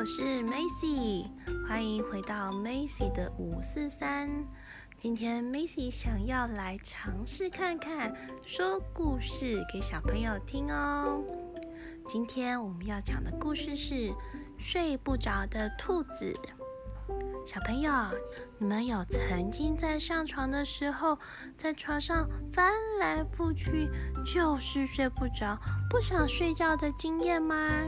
我是 Macy，欢迎回到 Macy 的五四三。今天 Macy 想要来尝试看看说故事给小朋友听哦。今天我们要讲的故事是睡不着的兔子。小朋友，你们有曾经在上床的时候，在床上翻来覆去，就是睡不着、不想睡觉的经验吗？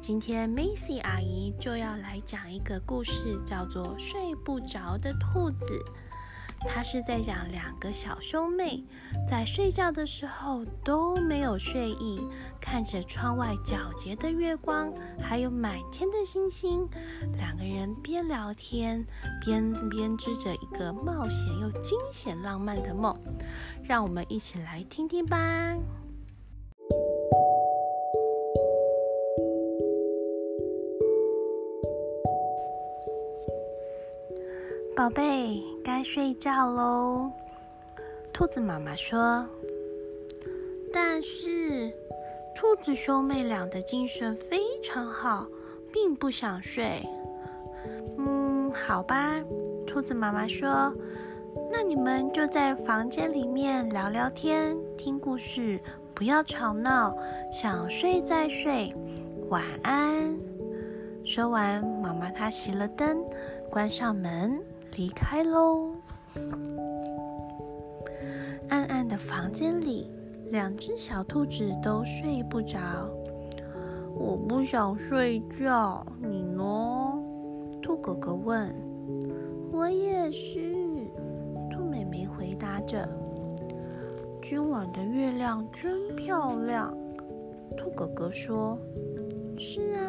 今天 Macy 阿姨就要来讲一个故事，叫做《睡不着的兔子》。它是在讲两个小兄妹在睡觉的时候都没有睡意，看着窗外皎洁的月光，还有满天的星星，两个人边聊天边编织着一个冒险又惊险浪漫的梦。让我们一起来听听吧。宝贝，该睡觉喽。兔子妈妈说。但是，兔子兄妹俩的精神非常好，并不想睡。嗯，好吧。兔子妈妈说：“那你们就在房间里面聊聊天，听故事，不要吵闹，想睡再睡。晚安。”说完，妈妈她熄了灯，关上门。离开喽。暗暗的房间里，两只小兔子都睡不着。我不想睡觉，你呢？兔哥哥问。我也是。兔妹妹回答着。今晚的月亮真漂亮。兔哥哥说。是啊。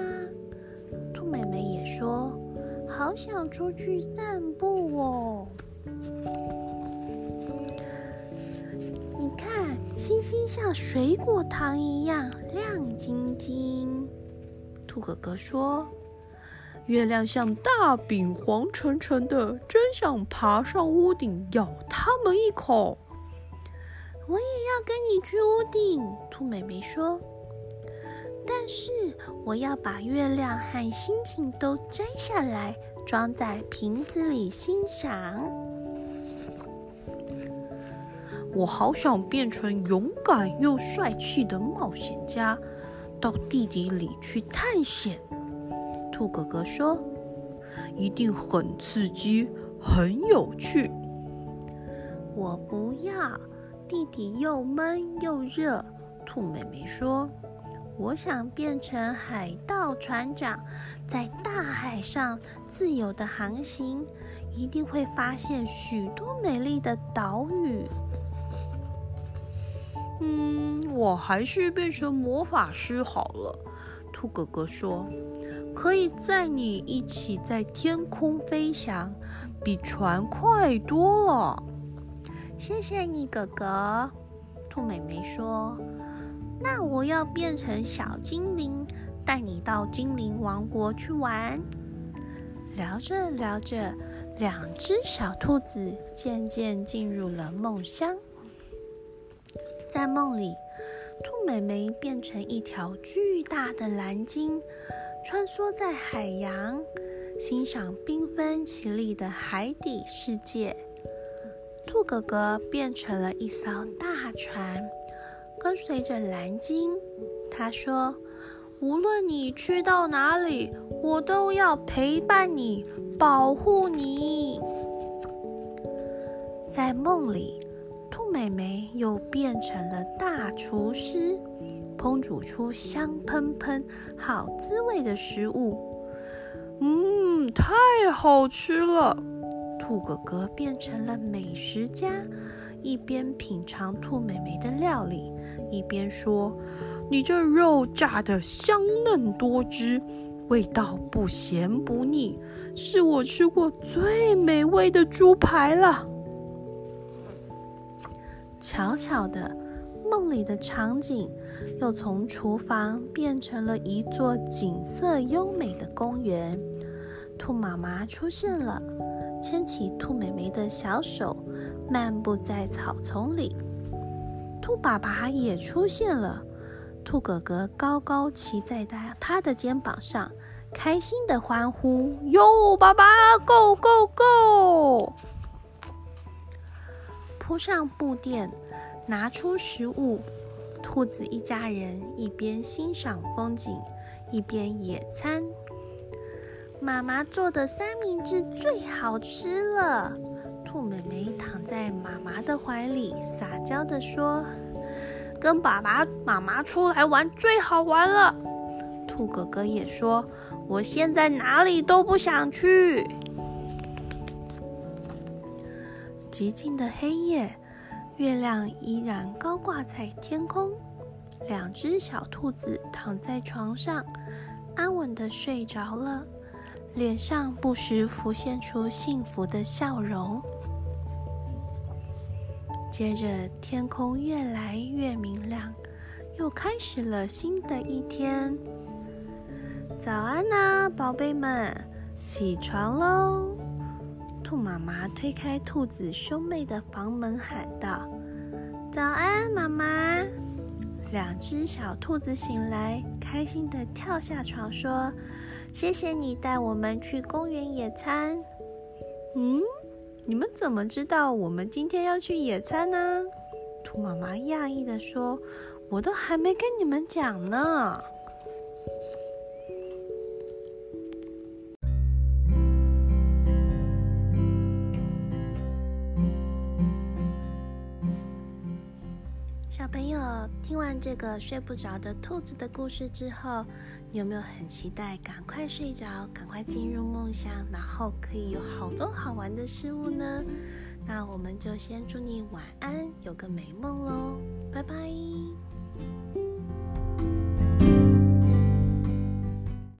兔妹妹也说。好想出去散步哦！你看，星星像水果糖一样亮晶晶。兔哥哥说：“月亮像大饼，黄澄澄的，真想爬上屋顶咬它们一口。”我也要跟你去屋顶，兔妹妹说。但是我要把月亮和星星都摘下来，装在瓶子里欣赏。我好想变成勇敢又帅气的冒险家，到地底里去探险。兔哥哥说：“一定很刺激，很有趣。”我不要，地底又闷又热。兔妹妹说。我想变成海盗船长，在大海上自由的航行，一定会发现许多美丽的岛屿。嗯，我还是变成魔法师好了。兔哥哥说：“可以载你一起在天空飞翔，比船快多了。”谢谢你，哥哥。兔妹妹说。我要变成小精灵，带你到精灵王国去玩。聊着聊着，两只小兔子渐渐进入了梦乡。在梦里，兔美眉变成一条巨大的蓝鲸，穿梭在海洋，欣赏缤纷绮丽的海底世界。兔哥哥变成了一艘大船。跟随着蓝鲸，他说：“无论你去到哪里，我都要陪伴你，保护你。”在梦里，兔美美又变成了大厨师，烹煮出香喷喷、好滋味的食物。嗯，太好吃了！兔哥哥变成了美食家，一边品尝兔妹妹的料理。一边说：“你这肉炸的香嫩多汁，味道不咸不腻，是我吃过最美味的猪排了。”巧巧的，梦里的场景又从厨房变成了一座景色优美的公园。兔妈妈出现了，牵起兔妹妹的小手，漫步在草丛里。兔爸爸也出现了，兔哥哥高高骑在他他的肩膀上，开心的欢呼：“哟，爸爸，Go Go Go！” 铺上布垫，拿出食物，兔子一家人一边欣赏风景，一边野餐。妈妈做的三明治最好吃了。兔妹妹躺在妈妈的怀里，撒娇地说：“跟爸爸妈妈出来玩最好玩了。”兔哥哥也说：“我现在哪里都不想去。”寂静的黑夜，月亮依然高挂在天空。两只小兔子躺在床上，安稳的睡着了。脸上不时浮现出幸福的笑容。接着，天空越来越明亮，又开始了新的一天。早安呐，宝贝们，起床喽！兔妈妈推开兔子兄妹的房门，喊道：“早安，妈妈！”两只小兔子醒来，开心的跳下床，说：“谢谢你带我们去公园野餐。”嗯，你们怎么知道我们今天要去野餐呢？兔妈妈讶异地说：“我都还没跟你们讲呢。”小朋友听完这个睡不着的兔子的故事之后，你有没有很期待赶快睡着，赶快进入梦乡，然后可以有好多好玩的事物呢？那我们就先祝你晚安，有个美梦喽，拜拜。